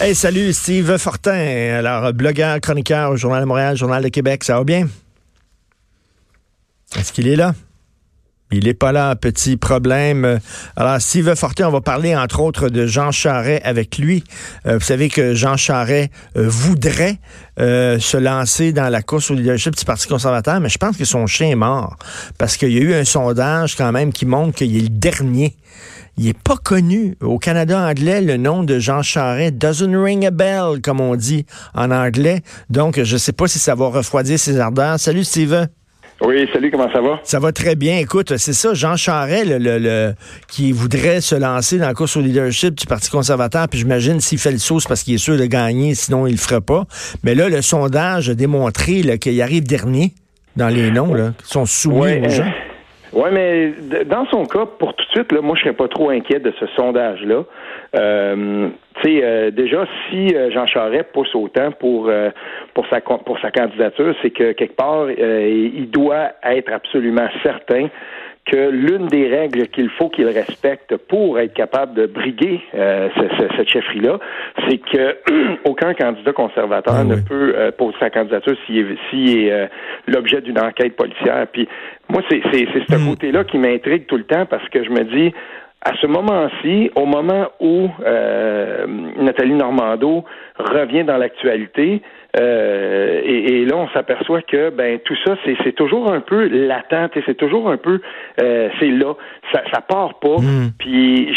Hey, salut, Steve Fortin. Alors, blogueur, chroniqueur au Journal de Montréal, Journal de Québec, ça va bien? Est-ce qu'il est là? Il n'est pas là, petit problème. Alors, Steve Fortin, on va parler entre autres de Jean Charret avec lui. Euh, vous savez que Jean Charret euh, voudrait euh, se lancer dans la course au leadership du Parti conservateur, mais je pense que son chien est mort. Parce qu'il y a eu un sondage quand même qui montre qu'il est le dernier il n'est pas connu. Au Canada anglais, le nom de Jean Charest doesn't ring a bell, comme on dit en anglais. Donc, je ne sais pas si ça va refroidir ses ardeurs. Salut, Steven. Oui, salut, comment ça va? Ça va très bien. Écoute, c'est ça, Jean Charest, le, qui voudrait se lancer dans la course au leadership du Parti conservateur, puis j'imagine s'il fait le saut, c'est parce qu'il est sûr de gagner, sinon il le ferait pas. Mais là, le sondage a démontré qu'il arrive dernier dans les noms là, qui sont soumis aux gens. Oui, mais dans son cas, pour tout de suite, là, moi, je serais pas trop inquiet de ce sondage-là. Euh, tu sais, euh, déjà, si euh, Jean Charest pousse autant pour euh, pour sa pour sa candidature, c'est que quelque part, il doit être absolument certain que l'une des règles qu'il faut qu'il respecte pour être capable de briguer euh, cette chefferie-là, c'est que aucun candidat conservateur ah ne peut euh, poser sa candidature s'il est, euh, l'objet d'une enquête policière. Puis moi, c'est ce hmm. côté-là qui m'intrigue tout le temps parce que je me dis, à ce moment-ci, au moment où Nathalie Normando revient dans l'actualité, euh, et, là, on s'aperçoit que ben tout ça, c'est toujours un peu latent, c'est toujours un peu, euh, c'est là, ça, ça part pas. Hmm. Puis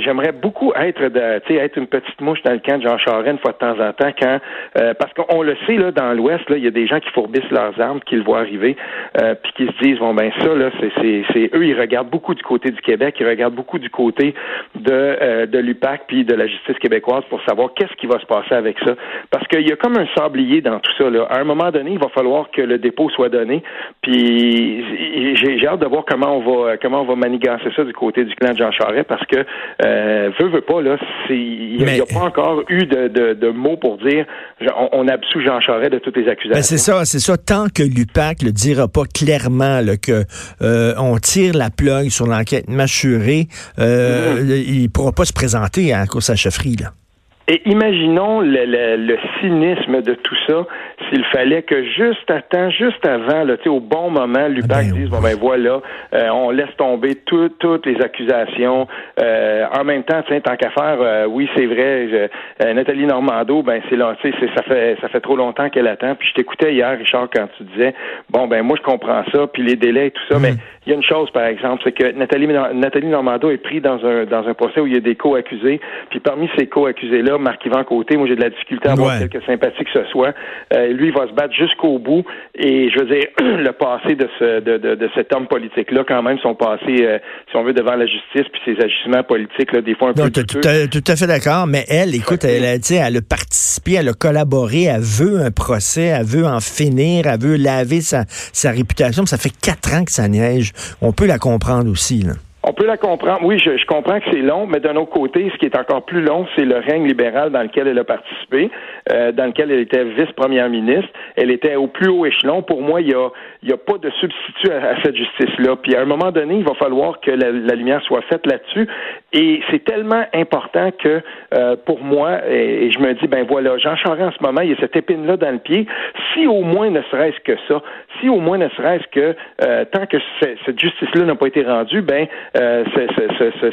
j'aimerais beaucoup être de, être une petite mouche dans le camp de Jean Charest une fois de temps en temps, quand euh, parce qu'on le sait là dans l'Ouest, là, il y a des gens qui fourbissent leurs armes, qui le voient arriver, puis qui se disent bon ben ça là, c'est eux, ils regardent beaucoup du côté du Québec, ils regardent beaucoup du côté de de l'UPAC puis de la justice québécoise pour savoir qu'est-ce qui va se passer avec ça, parce qu'il y a comme un sable dans tout ça. Là. À un moment donné, il va falloir que le dépôt soit donné. Puis j'ai hâte de voir comment on va comment on va manigancer ça du côté du clan de Jean Charest parce que euh, veut veut pas là, il n'y a, pas encore eu de, de, mots pour dire on, on absout Jean Charest de toutes les accusations. Ben c'est ça, c'est ça. Tant que l'UPAC le dira pas clairement là, que euh, on tire la plug sur l'enquête mâchurée, euh, il pourra pas se présenter à la course à chefferie là. Et imaginons le, le, le, cynisme de tout ça s'il fallait que juste à temps, juste avant, là, au bon moment, l'UPAC ben dise bon ben voilà, euh, on laisse tomber toutes les accusations. Euh, en même temps, tant qu'à faire, euh, oui, c'est vrai, Nathalie Normando, ben c'est là, c'est ça fait ça fait trop longtemps qu'elle attend. Puis je t'écoutais hier, Richard, quand tu disais bon ben moi je comprends ça, puis les délais et tout ça, mais mm. il y a une chose, par exemple, c'est que Nathalie Nathalie Normando est prise dans un dans un procès où il y a des co-accusés, puis parmi ces co-accusés-là, Marc-Yvan Côté, moi j'ai de la difficulté à avoir quelques sympathies que ce soit. Euh, lui, il va se battre jusqu'au bout. Et je veux dire, le passé de, ce, de, de, de cet homme politique-là, quand même, son passé, euh, si on veut, devant la justice, puis ses agissements politiques, là, des fois un peu. Tout, tout, tout, à fait d'accord, mais elle, écoute, elle, a, elle a participé, elle a collaboré, elle veut un procès, elle veut en finir, elle veut laver sa, sa réputation. Ça fait quatre ans que ça neige. On peut la comprendre aussi. Là. On peut la comprendre. Oui, je, je comprends que c'est long, mais d'un autre côté, ce qui est encore plus long, c'est le règne libéral dans lequel elle a participé, euh, dans lequel elle était vice-première ministre. Elle était au plus haut échelon. Pour moi, il y a, il y a pas de substitut à, cette justice-là. Puis à un moment donné, il va falloir que la, lumière soit faite là-dessus. Et c'est tellement important que euh, pour moi, et, je me dis, ben voilà, Jean Charest en ce moment, il y a cette épine-là dans le pied. Si au moins ne serait-ce que ça, si au moins ne serait-ce que euh, tant que cette justice-là n'a pas été rendue, ben euh,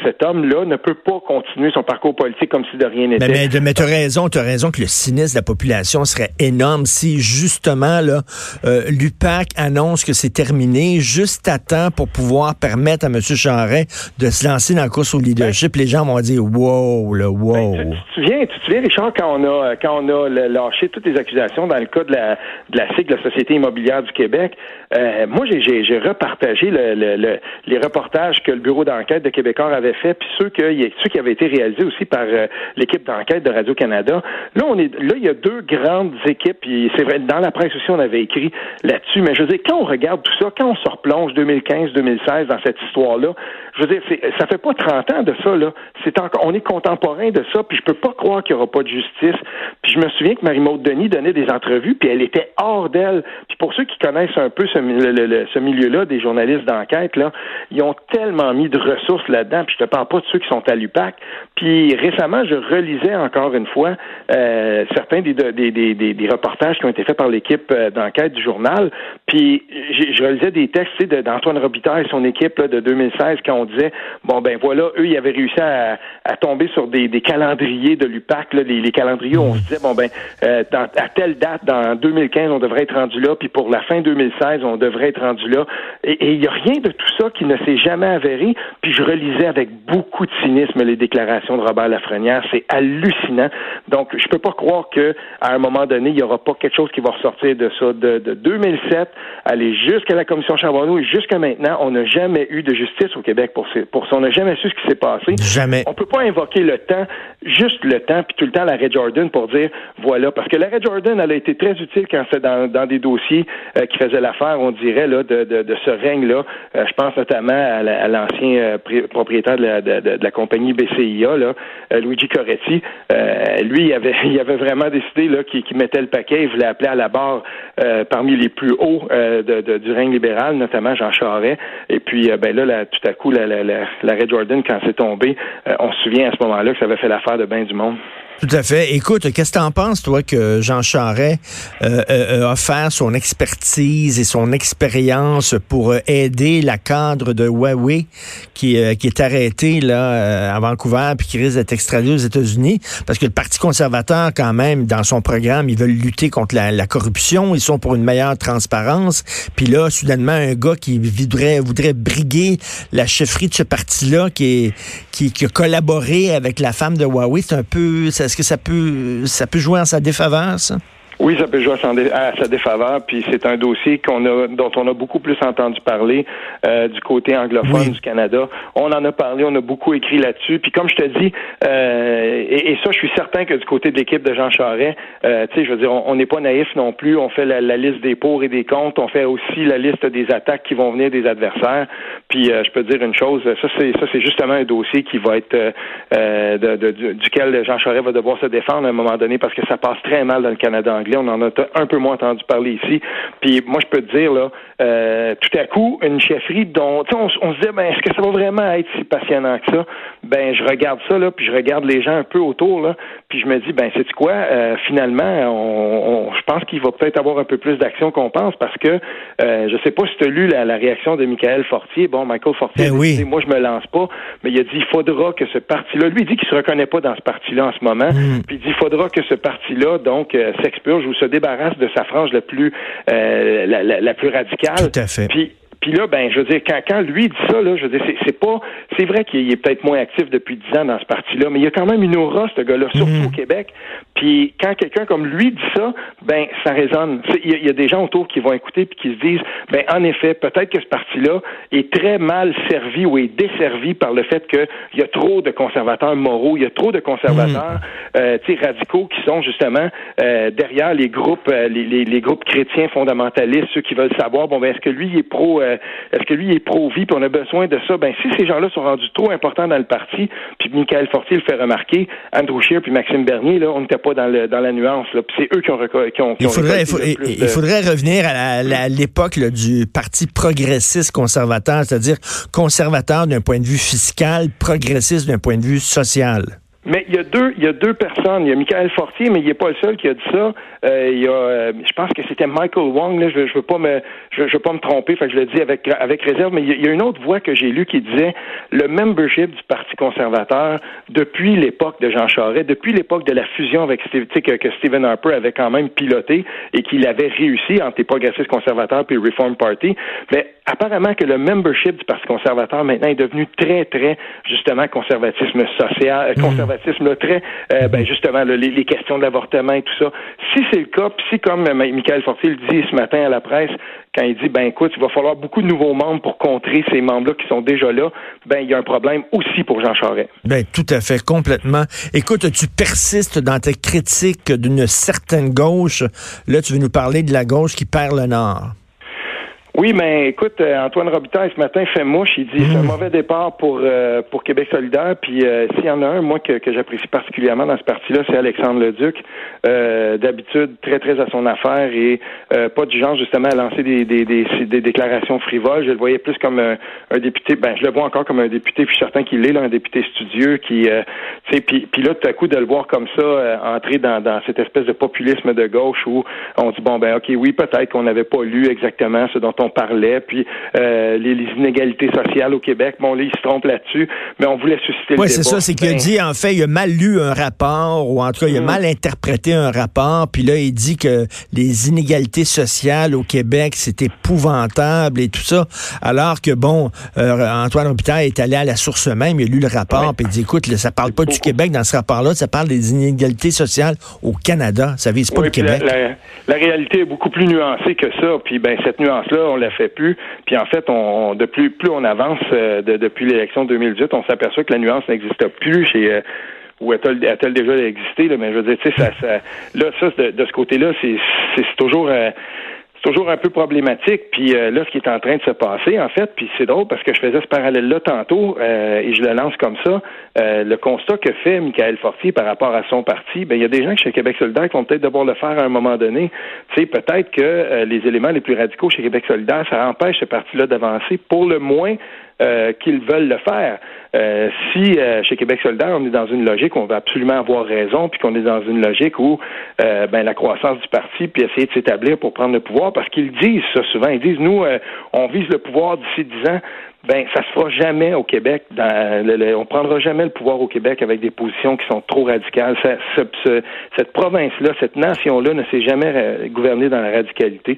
cet homme-là ne peut pas continuer son parcours politique comme si de rien n'était. Mais, mais, tu as raison, tu as raison que le cynisme de la population serait énorme si justement là euh, l'UPAC annonce que c'est terminé juste à temps pour pouvoir permettre à M. Charest de se lancer dans la course au leadership. Les gens vont dire wow, le wow. Ben, tu, te souviens, tu te souviens, Richard, quand on a quand on a lâché toutes les accusations dans le cas de la de la SIG, la Société immobilière du Québec, euh, moi j'ai repartagé le, les reportages que le bureau d'enquête de Québécois avait fait, puis ceux, que, ceux qui avaient été réalisés aussi par euh, l'équipe d'enquête de Radio-Canada. Là, on est, là, il y a deux grandes équipes, puis c'est vrai, dans la presse aussi, on avait écrit là-dessus, mais je veux dire, quand on regarde tout ça, quand on se replonge 2015-2016 dans cette histoire-là, je veux dire, ça fait pas 30 ans de ça, là. C'est encore, on est contemporain de ça, puis je peux pas croire qu'il y aura pas de justice. Puis je me souviens que Marie-Maude Denis donnait des entrevues, puis elle était hors d'elle. Puis pour ceux qui connaissent un peu ce, ce milieu-là, des journalistes d'enquête, là, ils ont tellement mis de ressources là-dedans. Puis je te parle pas de ceux qui sont à l'UPAC. Puis récemment, je relisais encore une fois euh, certains des, des, des, des, reportages qui ont été faits par l'équipe euh, d'enquête du journal. Puis je relisais des textes d'Antoine Robitaille et son équipe de 2016 quand on disait bon ben voilà, eux, ils avaient réussi à, à tomber sur des, calendriers de l'UPAC, les, les calendriers où on se disait bon ben euh, à telle date, dans 2015, on devrait être rendu là, puis pour la fin 2016, on devrait être rendu là. Et il n'y a rien de tout ça qui ne s'est jamais avéré. Puis je relisais avec beaucoup de cynisme les déclarations de Robert Lafrenière. C'est hallucinant. Donc, je peux pas croire que à un moment donné, il n'y aura pas quelque chose qui va ressortir de ça. De, 2007, aller jusqu'à la commission Charbonneau et jusqu'à maintenant, on n'a jamais eu de justice au Québec pour, pour ça. On n'a jamais su ce qui s'est passé. Jamais. On peut pas invoquer le temps, juste le temps, puis tout le temps l'arrêt Jordan pour dire voilà. Parce que l'arrêt Jordan, elle a été très utile quand c'est dans, dans des dossiers euh, qui faisaient l'affaire, on dirait, là, de, de, de ce règne-là. Euh, je pense notamment à l'ancien euh, propriétaire de la, de, la, compagnie BCIA, là, Luigi Coretti. lui, il avait, il avait vraiment décidé là, qu'il, mettait le paquet. Il voulait appeler à la barre parmi les plus hauts de, du règne libéral, notamment Jean Charest. Et puis, ben là, tout à coup, l'arrêt la, Jordan, quand c'est tombé, on se souvient à ce moment-là que ça avait fait l'affaire de bien du monde. Tout à fait. Écoute, qu'est-ce que tu en penses, toi, que Jean Charret euh, euh, a offert son expertise et son expérience pour euh, aider la cadre de Huawei qui, qui est arrêtée là, à Vancouver puis qui risque d'être extradé aux États-Unis? Parce que le Parti conservateur, quand même, dans son programme, ils veulent lutter contre la, corruption. Ils sont pour une meilleure transparence. Puis là, soudainement, un gars qui voudrait, voudrait briguer la chefferie de ce parti-là qui, qui, qui a collaboré avec la femme de Huawei, c'est un peu... Est-ce que ça peut, ça peut jouer en sa défaveur? Oui, ça peut jouer à sa défaveur, puis c'est un dossier qu'on a, dont on a beaucoup plus entendu parler euh, du côté anglophone du Canada. On en a parlé, on a beaucoup écrit là-dessus. Puis comme je te dis, euh, et, ça, je suis certain que du côté de l'équipe de Jean Charest, euh, tu sais, je veux dire, on n'est pas naïf non plus. On fait la, liste des pour et des contre. On fait aussi la liste des attaques qui vont venir des adversaires. Puis je peux te dire une chose, ça c'est ça c'est justement un dossier qui va être de, duquel Jean Charest va devoir se défendre à un moment donné parce que ça passe très mal dans le Canada anglais on en a un peu moins entendu parler ici. Puis moi, je peux te dire, là, euh, tout à coup, une chefferie dont on, on se disait, ben, est-ce que ça va vraiment être si passionnant que ça? Ben, je regarde ça, là, puis je regarde les gens un peu autour, là, puis je me dis, ben, c'est quoi? Euh, finalement, on, je pense qu'il va peut-être avoir un peu plus d'action qu'on pense parce que euh, je sais pas si tu as lu la, réaction de Michael Fortier. Bon, Michael Fortier, ben oui. dit, moi, je me lance pas, mais il a dit, il faudra que ce parti-là, lui, il dit qu'il se reconnaît pas dans ce parti-là en ce moment, hmm. puis il dit, il faudra que ce parti-là, donc, euh, s'expurge ou se débarrasse de sa frange la plus, euh, la, la, plus radicale. Tout à fait. Puis, puis là, ben, je veux dire, quand, quand lui dit ça, là, je veux dire, c'est pas, c'est vrai qu'il est peut-être moins actif depuis dix ans dans ce parti-là, mais il y a quand même une aura, ce gars-là, surtout mhm. au Québec. Puis quand quelqu'un comme lui dit ça, ben, ça résonne. Il y, a des gens autour qui vont écouter puis qui se disent, ben, en effet, peut-être que ce parti-là est très mal servi ou est desservi par le fait qu'il y a trop de conservateurs moraux, il y a trop de conservateurs, mhm. euh, radicaux qui sont justement euh, derrière les groupes, euh, les, les, les, groupes chrétiens fondamentalistes, ceux qui veulent savoir, bon, ben, est-ce que lui il est pro euh, est-ce que lui est pro-vie, puis on a besoin de ça? Ben, si ces gens-là sont rendus trop importants dans le parti, puis Michael Fortier le fait remarquer, Andrew Scheer puis Maxime Bernier, là, on n'était pas dans, le, dans la nuance, là, puis c'est eux qui ont, qui ont, il, faudrait, il, faudrait revenir à l'époque du Parti progressiste conservateur, c'est-à-dire conservateur d'un point de vue fiscal, progressiste d'un point de vue social. Mais il y a deux, il y a deux personnes. Il y a Michael Fortier, mais il n'est pas le seul qui a dit ça. Euh, il y a, euh, je pense que c'était Michael Wong. Là, je, je veux pas me, je, veux pas me tromper. Fait que je le dis avec avec réserve. Mais il y, a, une autre voix que j'ai lue qui disait le membership du Parti conservateur depuis l'époque de Jean Charest, depuis l'époque de la fusion avec Steve, que, que Stephen Harper avait quand même piloté et qu'il avait réussi entre les progressistes conservateurs puis le Reform Party. Mais apparemment que le membership du Parti conservateur maintenant est devenu très très justement conservatisme social, euh, hmm conservatisme très, euh, ben justement, les, questions de l'avortement et tout ça. Si c'est le cas, puis si, comme euh, Michael Fortier le dit ce matin à la presse, quand il dit, ben écoute, il va falloir beaucoup de nouveaux membres pour contrer ces membres-là qui sont déjà là, ben il y a un problème aussi pour Jean Charest. Ben tout à fait, complètement. Écoute, tu persistes dans tes critiques d'une certaine gauche. Là, tu veux nous parler de la gauche qui perd le Nord. Oui, mais écoute, euh, Antoine Robitaille ce matin fait mouche. Il dit c'est un hmm. mauvais départ pour euh, pour Québec solidaire. Puis euh, s'il y en a un, moi que, que j'apprécie particulièrement dans ce parti-là, c'est Alexandre Leduc. D'habitude très très à son affaire et pas du genre justement à lancer des, des, des, des, déclarations frivoles. Je le voyais plus comme un, député. Ben je le vois encore comme un député. Puis certain qu'il est là, un député studieux qui, tu sais, puis, puis là tout à coup de le voir comme ça entrer dans, dans cette espèce de populisme de gauche où on dit bon ben ok oui peut-être qu'on n'avait pas lu exactement ce dont on parlait, puis euh, les, inégalités sociales au Québec. Bon, là, il se trompe là-dessus, mais on voulait susciter le Oui, c'est ça, c'est qu'il a ben, dit, en fait, il a mal lu un rapport, ou en tout cas, il a mm. mal interprété un rapport, puis là, il dit que les inégalités sociales au Québec, c'est épouvantable et tout ça, alors que, bon, euh, Antoine Robitaille est allé à la source même, il a lu le rapport, puis il dit, écoute, ça parle pas du Québec dans ce rapport-là, ça parle des inégalités sociales au Canada, ça vise pas le Québec. La, réalité est beaucoup plus nuancée que ça, puis ben cette nuance-là, on la fait plus. Puis en fait, on, de plus, plus on avance euh, depuis l'élection 2018, on s'aperçoit que la nuance n'existe plus euh, ou a-t-elle, déjà existé mais je veux dire, tu sais, ça, là, ça de, ce côté-là, c'est, toujours euh, toujours un peu problématique. Puis euh, là, ce qui est en train de se passer, en fait, puis c'est drôle parce que je faisais ce parallèle-là tantôt euh, et je le lance comme ça. Euh, le constat que fait Michael Fortier par rapport à son parti, ben il y a des gens chez Québec solidaire qui vont peut-être devoir le faire à un moment donné. Tu sais, peut-être que les éléments les plus radicaux chez Québec solidaire, ça empêche ce parti-là d'avancer. Pour le moins, euh, qu'ils veulent le faire. Euh, si euh, chez Québec solidaire, on est dans une logique où on va absolument avoir raison, puis qu'on est dans une logique où ben, la croissance du parti, puis essayer de s'établir pour prendre le pouvoir, parce qu'ils disent ça souvent, ils disent, nous, on vise le pouvoir d'ici dix ans ben ça se fera jamais au Québec. Dans le, on prendra jamais le pouvoir au Québec avec des positions qui sont trop radicales. cette province-là, cette nation-là, ne s'est jamais gouvernée dans la radicalité.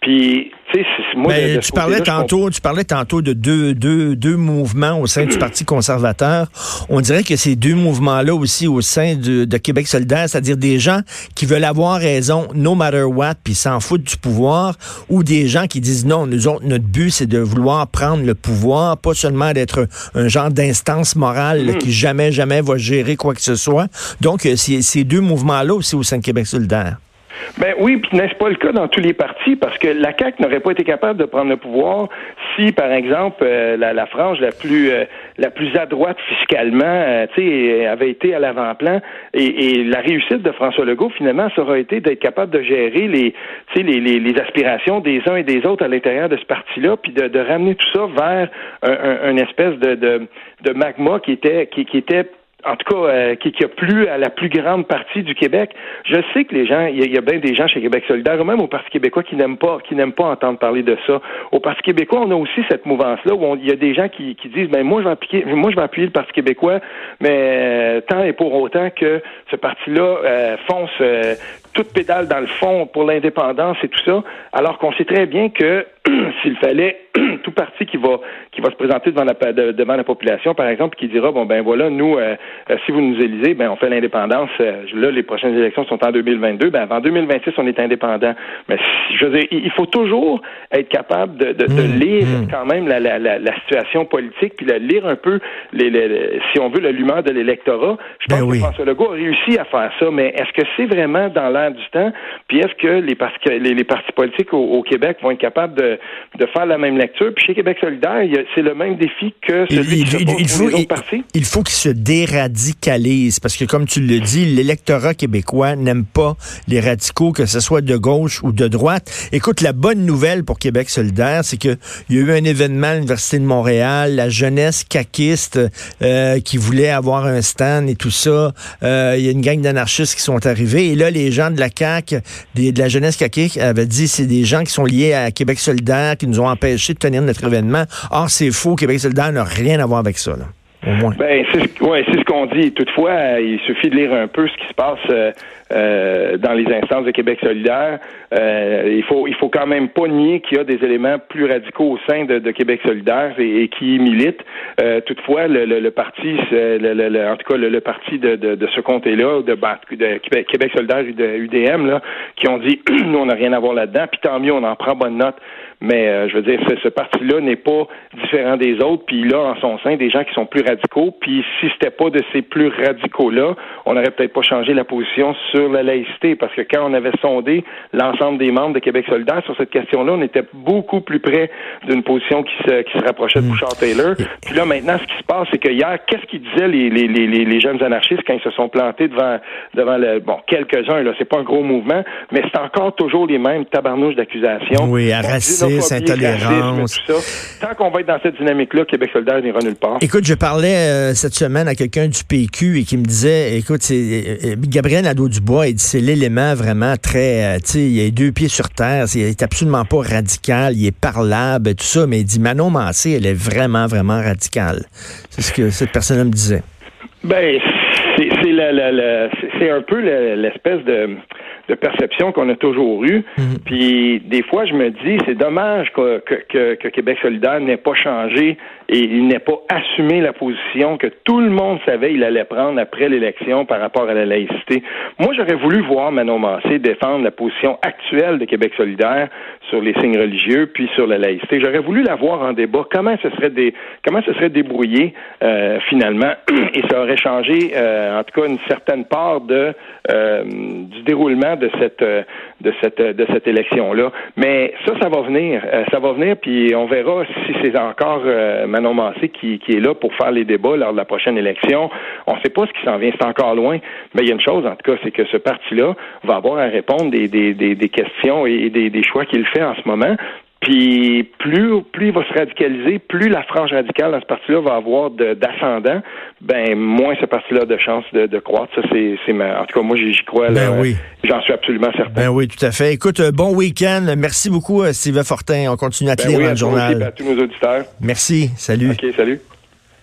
Puis, tu sais, moi, ben, tu parlais tantôt, tu parlais tantôt de deux, deux, deux mouvements au sein du Parti conservateur. On dirait que ces deux mouvements-là aussi au sein de, de Québec solidaire, c'est-à-dire des gens qui veulent avoir raison no matter what, puis s'en foutent du pouvoir, ou des gens qui disent non, nous autres, notre but, c'est de vouloir prendre le pouvoir pas seulement d'être un genre d'instance morale mm. qui jamais, jamais va gérer quoi que ce soit. Donc, euh, ces deux mouvements-là aussi au sein de Québec solidaire. Ben oui, puis n'est-ce pas le cas dans tous les partis, parce que la CAQ n'aurait pas été capable de prendre le pouvoir si, par exemple, euh, la, frange la plus euh, la plus à droite fiscalement, tu sais, avait été à l'avant-plan, et, la réussite de François Legault finalement, ça aurait été d'être capable de gérer les, les, les, les, aspirations des uns et des autres à l'intérieur de ce parti-là, puis de, de, ramener tout ça vers un, un, espèce de, de, de magma qui était qui, qui était en tout cas, euh, qui, qui, a plu à la plus grande partie du Québec. Je sais que les gens, il y, a bien des gens chez Québec solidaire, ou même au Parti québécois, qui n'aiment pas, qui n'aiment pas entendre parler de ça. Au Parti québécois, on a aussi cette mouvance-là où il y a des gens qui, qui disent, ben moi je vais appliquer, moi je vais appuyer le Parti québécois, mais euh, tant et pour autant que ce parti-là euh, fonce toute pédale dans le fond pour l'indépendance et tout ça, alors qu'on sait très bien que s'il fallait parti qui va qui va se présenter devant la devant la population, par exemple, qui dira bon ben voilà, nous euh, euh, si vous nous élisez, ben on fait l'indépendance. Euh, là, les prochaines élections sont en 2022. Ben avant 2026, on est indépendant. Mais je veux dire, il faut toujours être capable de, de, mmh, lire mmh. quand même la, la, la, situation politique, puis de lire un peu les, les, si on veut l'humeur de l'électorat. Je pense ben que François Legault a réussi à faire ça, mais est-ce que c'est vraiment dans l'air du temps? Puis est-ce que les, les, les partis politiques au, Québec vont être capables de, de faire la même lecture? Puis chez Québec solidaire, c'est le même défi que celui il, qui il, faut, les autres partis. Il faut qu'il se déradicalise parce que comme tu le dis, l'électorat québécois n'aime pas les radicaux, que ce soit de gauche ou de droite. Écoute, la bonne nouvelle pour Québec solidaire, c'est qu'il y a eu un événement à l'Université de Montréal, la jeunesse caquiste euh, qui voulait avoir un stand et tout ça. Euh, il y a une gang d'anarchistes qui sont arrivés. Et là, les gens de la CAQ, de la jeunesse caquiste, avaient dit c'est des gens qui sont liés à Québec solidaire qui nous ont empêchés de tenir notre événement. Or, c'est faux. Québec solidaire n'a rien à voir avec ça. Là. Ben, c'est ce qu'on dit. Toutefois, il suffit de lire un peu ce qui se passe euh, euh, dans les instances de Québec solidaire. Euh, il faut il faut quand même pas nier qu'il y a des éléments plus radicaux au sein de, Québec solidaire et, qui militent. toutefois, le, parti, en tout cas le, parti de, ce comté-là, de, de, Québec, solidaire et de UDM, qui ont dit nous on n'a rien à voir là-dedans. Puis tant mieux, on en prend bonne note. Mais euh, je veux dire, ce, ce parti-là n'est pas différent des autres, puis il a en son sein des gens qui sont plus radicaux, puis si c'était pas de ces plus radicaux-là, on n'aurait peut-être pas changé la position sur la laïcité, parce que quand on avait sondé l'ensemble des membres de Québec solidaire sur cette question-là, on était beaucoup plus près d'une position qui se, qui se rapprochait de mm. Bouchard-Taylor. Puis là, maintenant, ce qui se passe, c'est que hier, qu'est-ce qu'ils disaient les, les, les, les, jeunes anarchistes quand ils se sont plantés devant, devant le, bon, quelques-uns, là, c'est pas un gros mouvement, mais c'est encore toujours les mêmes tabarnouches d'accusations. Oui, à racisme, intolérance. Tant qu'on va être dans cette dynamique-là, Québec solidaire n'ira nulle part. Écoute, je parlais euh, cette semaine à quelqu'un du PQ et qui me disait, écoute, c'est euh, euh, Gabriel Nadeau-Dubois, il dit c'est l'élément vraiment très, tu sais, il a deux pieds sur terre, il est absolument pas radical, il est parlable, tout ça, mais il dit Manon Massé, elle est vraiment, vraiment radicale. C'est ce que cette personne me disait. Ben, c'est un peu l'espèce de de perception qu'on a toujours eue. Mhm. Puis des fois, je me dis, c'est dommage que, que, que, Québec solidaire n'ait pas changé et il n'ait pas assumé la position que tout le monde savait il allait prendre après l'élection par rapport à la laïcité. Moi, j'aurais voulu voir Manon Massé défendre la position actuelle de Québec solidaire sur les signes religieux puis sur la laïcité. J'aurais voulu la voir en débat. Comment ce serait des, comment ce serait débrouillé euh, finalement? Et ça aurait changé euh, en tout cas une certaine part de euh, du déroulement de cette de cette de cette élection là. Mais ça, ça va venir, ça va venir puis on verra si c'est encore Manon Massé qui, qui est là pour faire les débats lors de la prochaine élection. On ne sait pas ce qui s'en vient, c'est encore loin. Mais il y a une chose, en tout cas, c'est que ce parti-là va avoir à répondre des, des, des, questions et des, des choix qu'il fait en ce moment. Puis plus, plus il va se radicaliser, plus la frange radicale dans ce parti-là va avoir d'ascendant, ben moins ce parti-là a de chances de, de, croître. Ça, c'est, en tout cas, moi, j'y crois. Ben oui. J'en suis absolument certain. Ben oui, tout à fait. Écoute, euh, bon week-end. Merci beaucoup, euh, Sylvain Fortin. On continue à te ben lire dans le journal. à tous nos auditeurs. Merci. Salut. OK, salut.